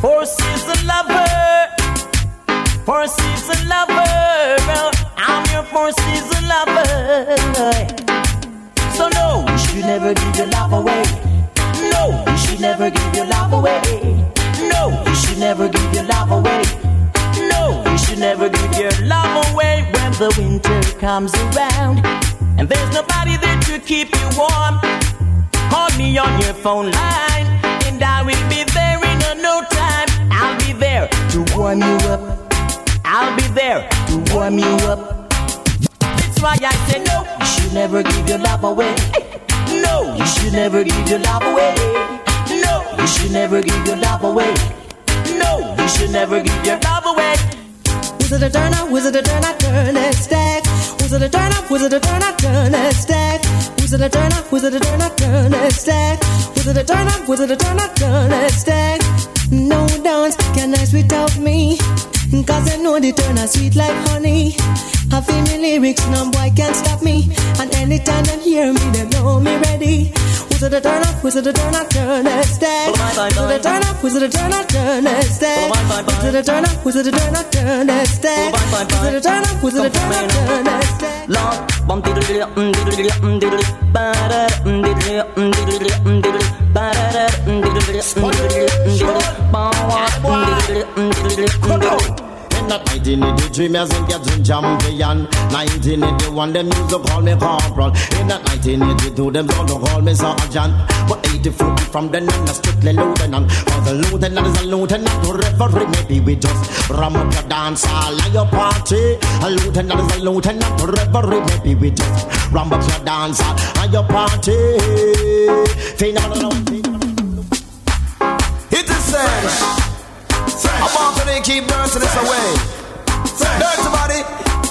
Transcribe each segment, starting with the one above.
Four season lover. Four season lover. I'm your four season lover. So no, you should never give your love away. No, you should never give your love away. No, you should never give your love away. No, you should never give your love away when the winter comes around. And there's nobody there to keep you warm. Call me on your phone line, and I will be be there to warm you up. I'll be there to warm you up. That's why I say no, you should never give your love away. No, you should never give your love away. No, you should never give your love away. No, you should never give your love away. Was it a turn up? Was it a turn up? Turn it stack. Was it a turn up? Was it a turn up? Turn it stack. Was it a turn up? Was it a turn up? Turn it stack. Was it a turn up? Was it a turn up? Turn it stack. No dance can dance without me. Cause I know the turn is sweet like honey. I feel me lyrics, no boy can't stop me. And anytime they hear me, they know me ready. Was it a turn up? Was it a turn up? Turn it stack. Was it a turn up? Was it a turn up? Turn it stack. Was it a turn up? Was it a turn up? Turn it stack. Was it a turn up? Was it a turn up? Turn it stack. Lord, bum diddly up, diddly up, um, diddly, ba da diddly up, diddly up, diddly, ba um, da diddly up, diddly up, um, diddly, ba wa, diddly up, diddly In that 1983, me as in champion. 1981, them call me corporal. In that 1982, them call me sergeant. But 84, from then on, strictly lieutenant. Cause a lieutenant is a lieutenant to referee. Maybe we just ram up your dance hall your party. A lieutenant is a lieutenant to referee. Maybe we just ram up your dance hall your party. Phenomenal. It is fresh. I'm on to keep dancing this away. Dirty body,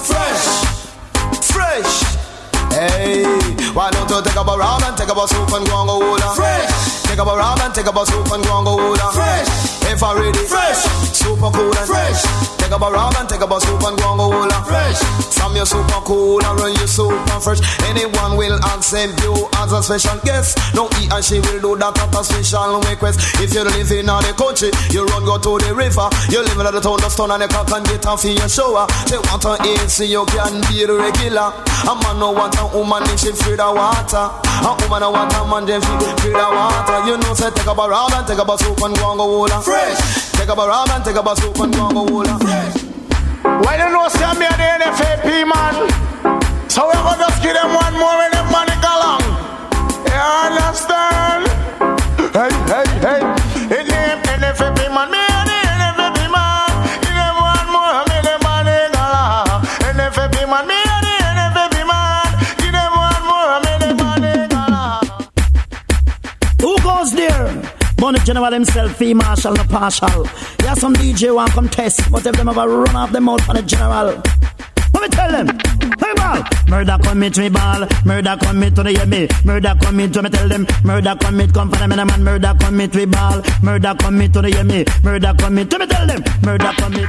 fresh, fresh. Hey, why don't you take up a round and take up a soup and go and go hold Fresh. Take up a round and take up a soup and go and go hold Fresh. If I ready, fresh, super cool and fresh. Take up a round and take up a soup and go and go hold fresh. From your super cool and run you super fresh. Anyone will accept you as a special guest. No, he and she will do that at a special request. If you live in the country, you run go to the river. You live in the town, the stone and the cock and get off your shower. They want to eat, so you can be the regular. A man no want a woman, she free the water. A woman no want a man, she free the water. You know, say take up a round and take up a soup and go and go hold fresh. Take up a rum and take up a soup and go and go hold fresh. Well, you know, see me the NFAP man. So we're gonna just give them one more and them money go along. You understand? Hey, hey, hey. Money General himself, fee marshal, no partial. Yeah, some DJ want come test, but if them ever run off them out on the general. Let me tell them. Hey, ball. Murder commit me ball. Murder commit to the me. Murder commit to me tell them. Murder commit come for them and a man. Murder commit we ball. Murder commit to the me. Murder commit to me tell them. Murder commit.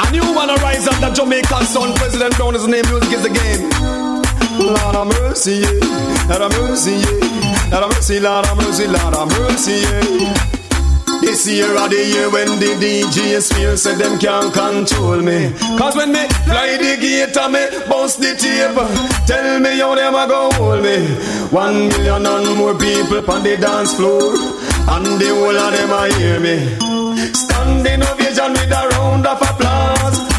A new one arise up the Jamaican son. President Brown is name. Music is the game. Lord of mercy, yeah. Lord of mercy, yeah. Lord of mercy, Lord of mercy, Lord of mercy, yeah. This year of the year when the DJ fear said them can't control me. Cause when me fly the and me bounce the tape, tell me how them a go hold me. One million and more people on the dance floor, and the whole of them a hear me. Standing ovation with a.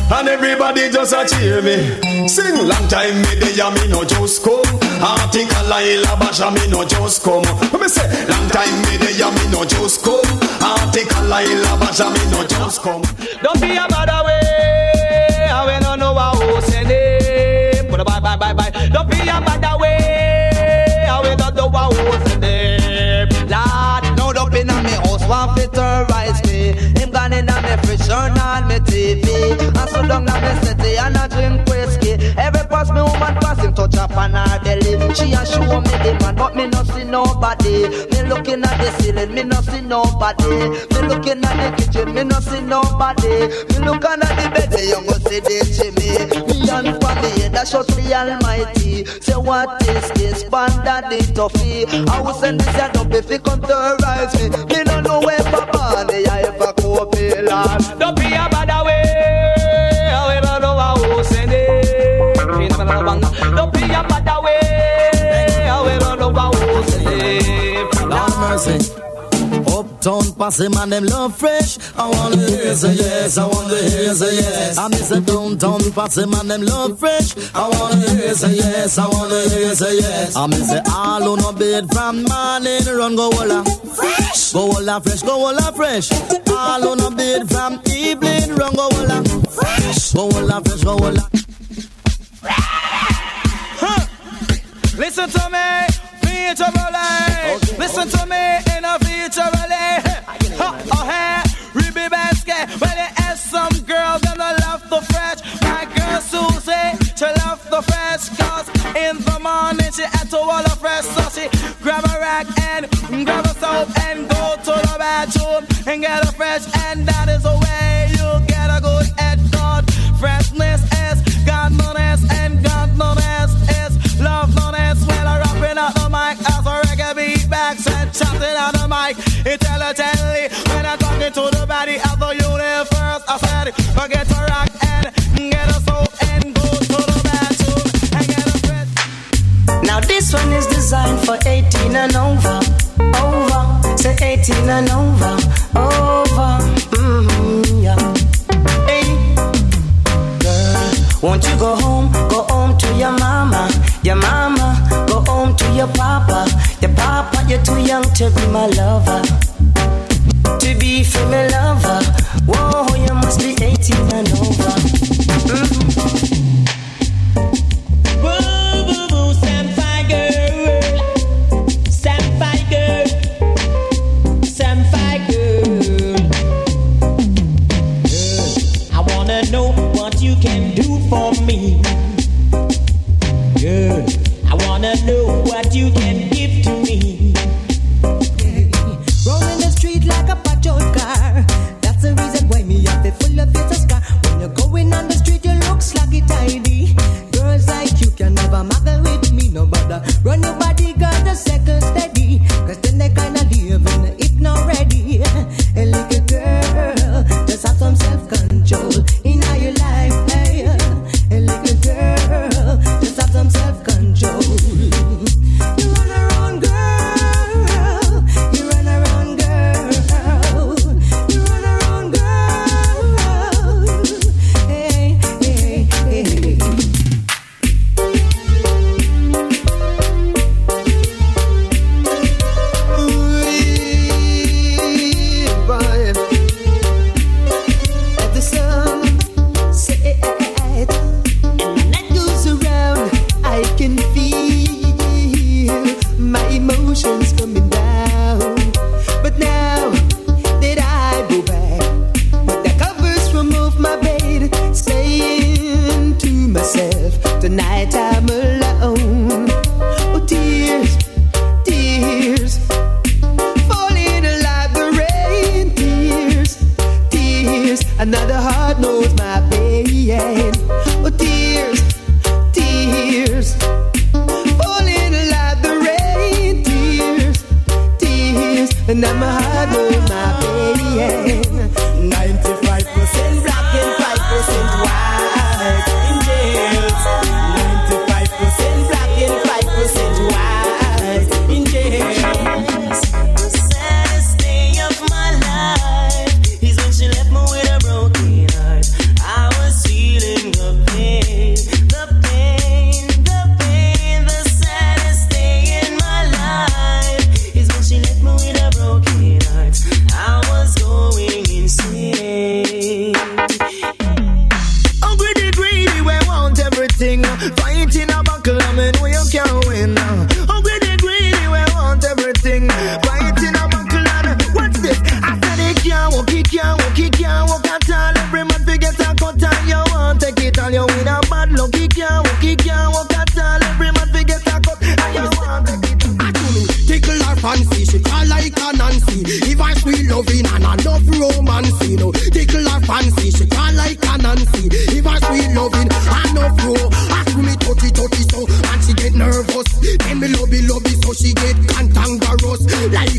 And everybody just a cheer me. Sing long time me and me no just come. Article Laila Basha me no just come. Me say long time me and me no just come. Article Laila Basha me no just come. Don't be a bad away. I we no know how say name. Put a bye bye bye bye. Don't be a bad away. I we don't know how say name. Lord, no be na me house One fit terrorize Turn on me TV And so down na me city And I drink whiskey. Every pass me woman pass him touch up on her belly. She a show me the man But me no see nobody. Me looking at the ceiling Me no see nobody. Me looking at the kitchen Me no see nobody. Me look under the bed The young go see the chimney. Me and family That shows the almighty. Say what is this? Panda the toffee. I will send this a up If he come to rise me. Me no know where hope, Lord. The town posse man them love fresh. I wanna hear say yes, I wanna hear say yes. I miss a downtown posse man them love fresh. I wanna hear say yes, I wanna hear say yes. I miss a all on a bed from morning run go walla fresh, go walla fresh, go walla fresh. All on a bed from evening run go walla fresh, go walla fresh, go walla. Listen to me, future life. Listen to me in a future. back and grab a soap and go to the bathroom and get a fresh and that is a way. waiting and over, over. Mm-hmm, yeah. Hey, girl, won't you go home? Go home to your mama, your mama. Go home to your papa, your papa. You're too young to be my love.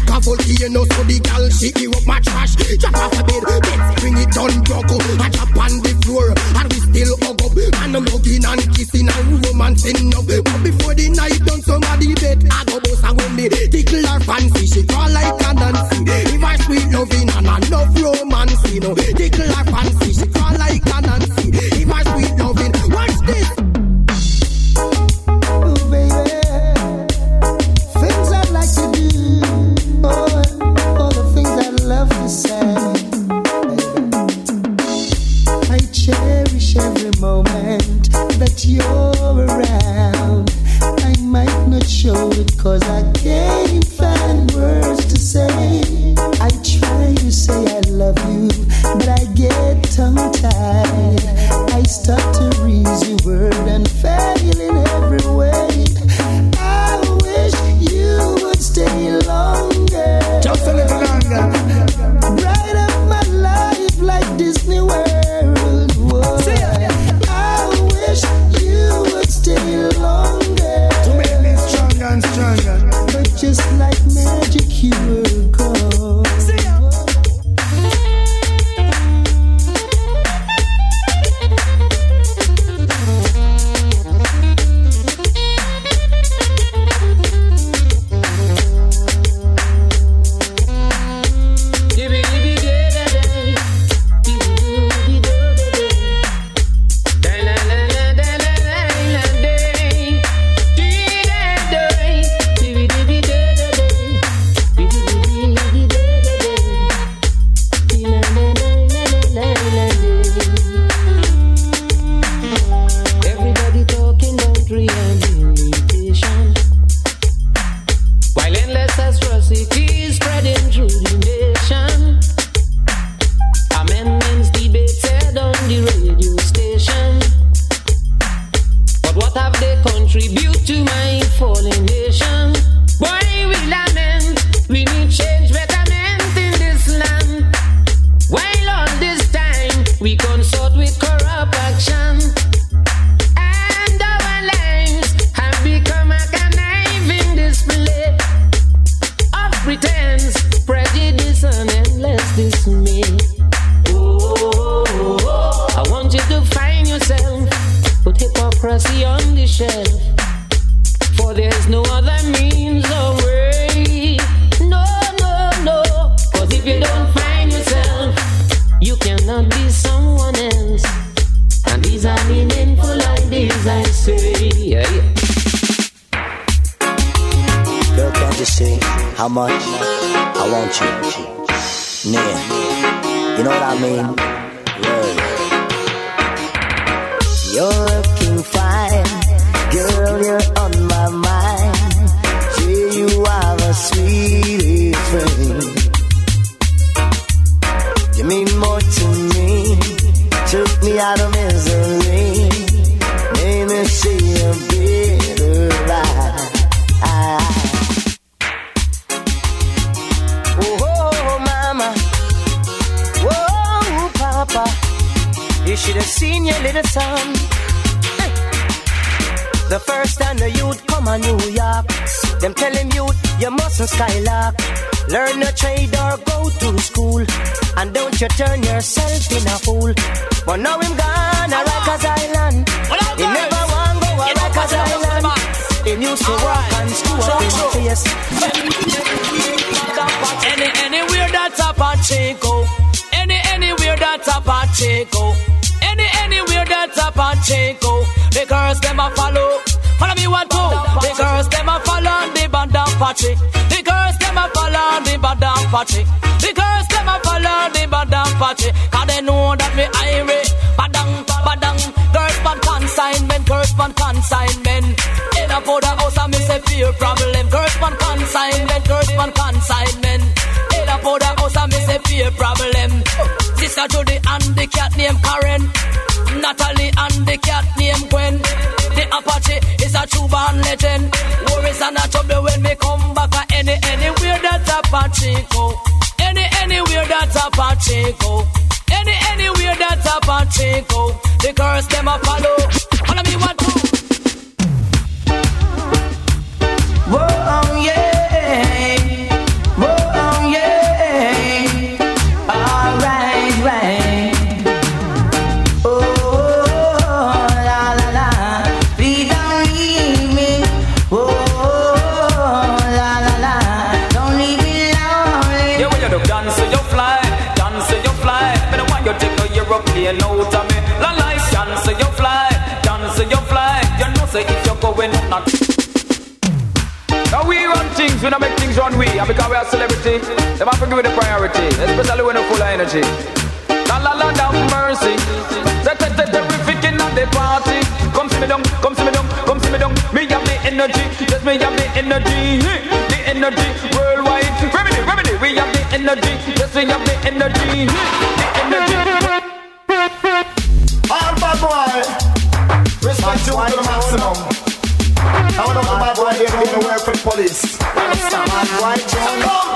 Volcano, so the girl she eat up my trash. Drop off a bed, then bring it down, broke I drop on the floor, and we still hug up. And I'm hugging and kissing and romancing up. But before the night done, somebody bet I go bust and when me tickle her fancy, she call like a Nancy. If I sweet loving and I love romance, you oh. know, tickle her fancy, she call like a Nancy. If I sweet loving, watch this. Prejudice, and endless dismay. Oh, I want you to find yourself, put hypocrisy on the shelf. For there's no other means or way. No, no, no. Cause if you don't find yourself, you cannot be someone else. And these are meaningful ideas, I say. Girl, can't you see how much I want you? Nigga, you know what I mean? Word. You're looking fine, girl, you're on my mind. Yeah, you are the sweetest thing. You mean more to me, took me out of seen your little son. Hey. The first time the youth come on New York, them tell him youth you mustn't skylark. Learn a trade or go to school, and don't you turn yourself in a fool. But now him gone a Rikers Island. He never want to go a Rikers Island. Him used to walk and screw up in face. Any anywhere that's a Pacheco. Any anywhere that's a Pacheco. A Pacheco. The girls them a follow. Follow me one two. The girls them a follow the band of Pache. The girls them a follow the band of Pache. The girls them a follow the band of Pache. Cause they know that me irate. Badang, badang. Girls man consignment. Girls man consignment. In a powder house I miss a fear problem. Girls man consignment. Girls man consignment. In a powder house I miss a fear problem. Sister Judy and the cat named Karen. Natalie and the cat named Gwen. The Apache is a true born legend. Worries and a trouble when we come back any anywhere that Pacheco. Any anywhere that a Pacheco. Any anywhere that a Pacheco. The girls them a follow. Not. Now we run things, we don't make things run we, and because we are celebrity, have to give it the priority, especially when we're full of energy. La la la, down mercy. Terrific in the party. Come see me down, come see me down, come see me down. Me have the energy, yes me have the energy, the energy worldwide. Remedy, remedy, we have the energy, yes we have the energy, the energy. All bad boy. Respect you to the maximum. I want to bad boy, they don't work for the police. Bad boy, Jonah.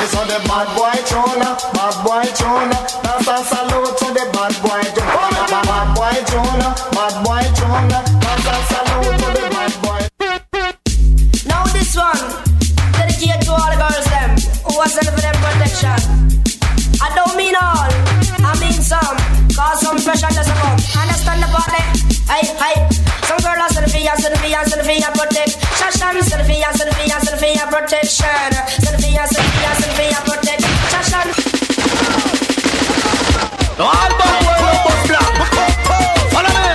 It's on the bad boy, Jonah. Bad boy, Jonah. That's a salute to the bad boy, Jonah. Bad boy, Jonah. Bad boy, Jonah. That's a salute to the bad boy. Now this one, dedicated to all the girls them who are sending for them protection. I don't mean all, I mean some. Cause some pressure just about Understand the party? Hey, hey. Some girl are selfie, selfie, selfie, protect. Shasham, selfie, selfie, selfie, protection. Selfie, selfie, selfie, protection. Shasham Now all the world was black Follow me.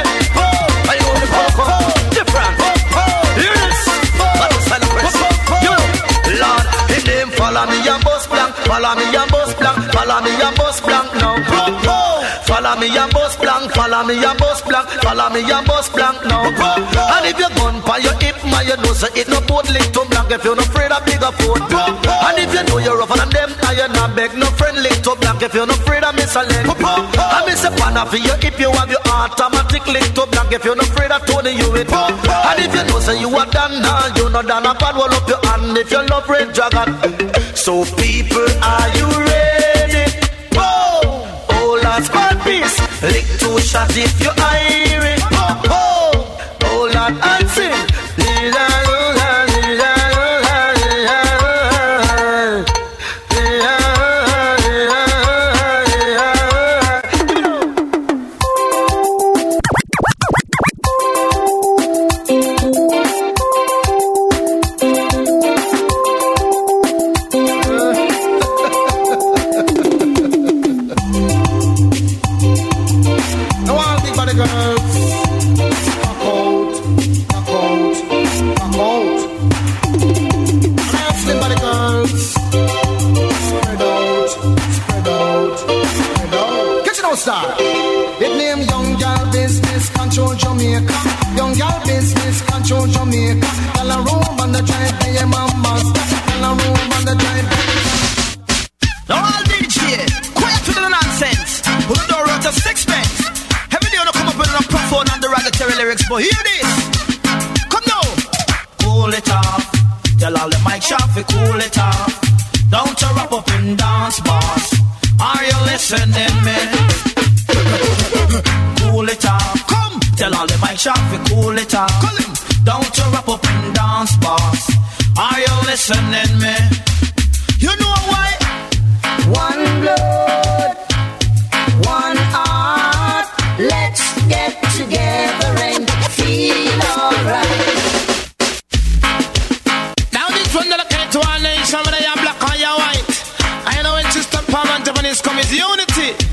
I only focus Different Hear this What is celebration? You Lord, in name follow me and bust black Follow me and bust black Follow me and bust black Follow me and bus blank. Follow me and bus blank. Follow me and bus blank now. And if you gun by your hip, man, you know say it no boat link to blank. If you're not afraid of bigger foot. And if you know you're rougher than them, and you're not beg no friend link to blank. If you're not afraid of miss a leg. I miss a pan for your hip, you have your automatic link to blank. If you're not afraid of Tony, you it. And if you know say you are done now, you know done a bad wall up your hand. If you love red dragon. So people, are you ready? Lick two shots if you irie. Derogatory lyrics, but hear this. Come now. Cool it off. Tell all the mic shop to cool it off. Don't you rap up in dance bars. Are you listening, man? cool it off. Come. Tell all the mic shop to cool it off. Don't you rap up in dance bars. Are you listening, man? You know why? One blood, unity.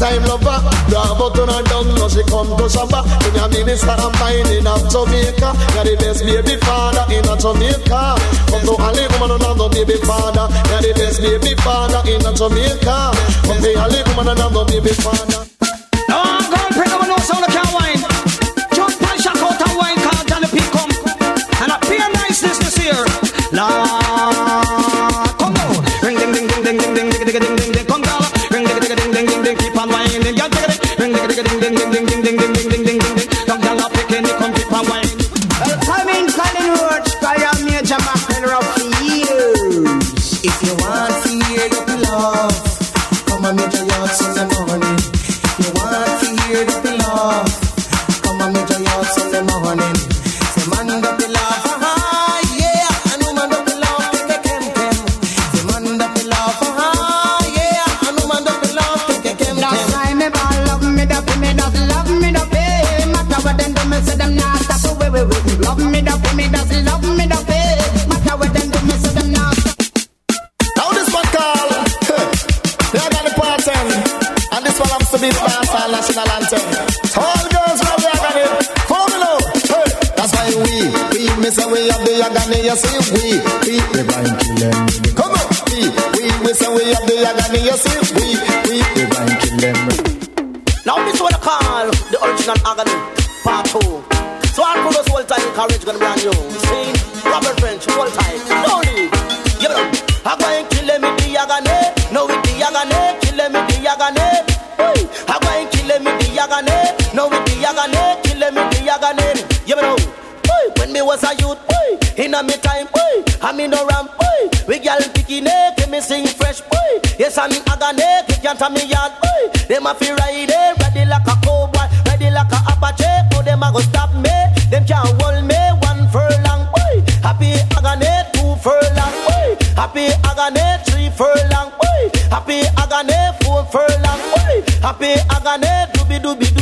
time lover. Bravo to her down, now she come to Shabba. In a minister of mine in Jamaica. You're the best baby father in Jamaica. Come to Ali, woman, another baby father. You're the best baby father in Jamaica. Come to Ali, woman, another baby father. No, I'm going pick up a new song sound of Cowine. agony. Now with the agony, kill me the agony. You know, boy, when me was a youth, boy, in a me time, boy, I me no ram. boy. We gyal picky neck, me sing fresh, boy. Yes, I'm in agony, kick can't me yard, boy. Them a fi ride, ready like a cowboy, ready like a Apache. No them a go stop me, them can't hold me one furlong, boy. Happy agony, two furlong, boy. Happy agony, three furlong, boy. Happy agony, four furlong, boy. Happy agony be do be.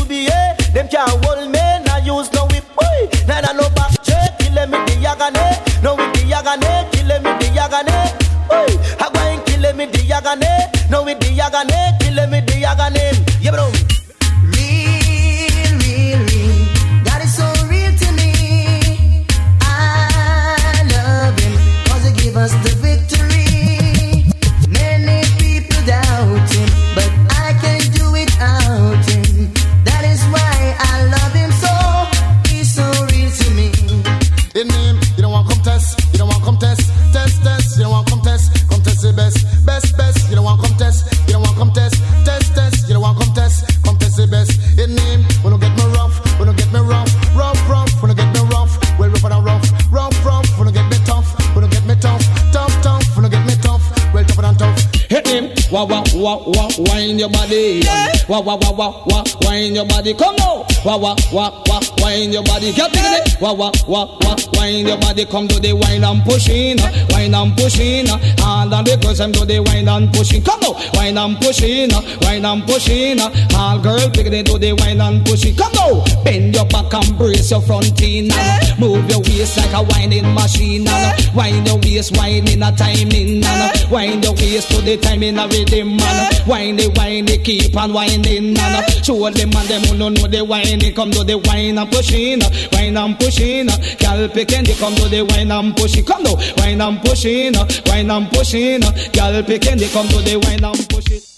Wah wah wah wah wah wine your body, come now. Wah wah wah wah, wine your body, get it. Wah wah wah wah, wine your body, come to the wine and pushing, uh. wine and pushing. Uh. All of the girls them do the wine and pushing, come now. Wine and pushing, uh. wine and pushing. All girls pick it, do the wine and pushing, come now. Bend your back and brace your front in, and move your waist like a winding machine, and wind your waist, wine in a timing, and wind your waist to the timing of rhythm, and wind it, wind it, keep on winding, and show them and them who don't know the wine, they come to the wine and pushing, wine and pushing. Gal picking, they come to the wine and pushing, come to wine and pushing, wine and pushing. Gal picking, they come to the wine and pushing.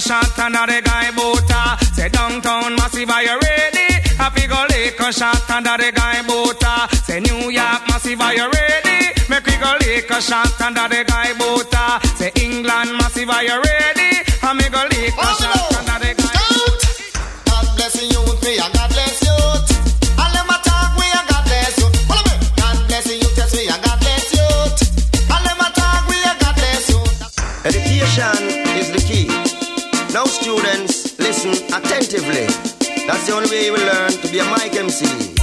A shot under the guy boota. Say downtown massive, are you ready? I figure lick a shot under the guy boota. Say New York massive, are you ready? Make we go lick a shot under the guy boota. Say England massive, are you ready? I me go lick a oh, shot listen attentively. That's the only way you will learn to be a mic MC.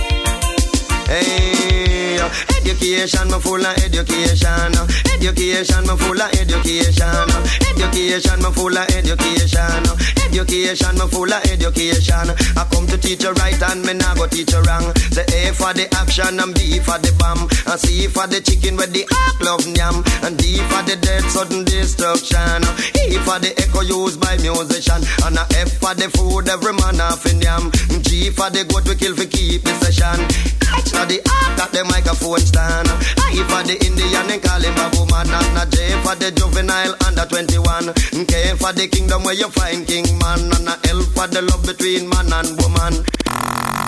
Hey, education, me full of education. Education, me full of education. Education, me full of education. Education, me full of education. I come to teach you right and me nah go teach you wrong. The A for the action and B for the bomb. And C for the chicken with the ark love yam. And D for the dead sudden destruction. E for the echo used by musician. And a F for the food every man off in yam. G for the goat we kill for keep the session. For the ark at the microphone stand. I for the Indian and call him a woman. And a J for the juvenile under 21. K for the kingdom where you find king man. And a L for the love between man and woman.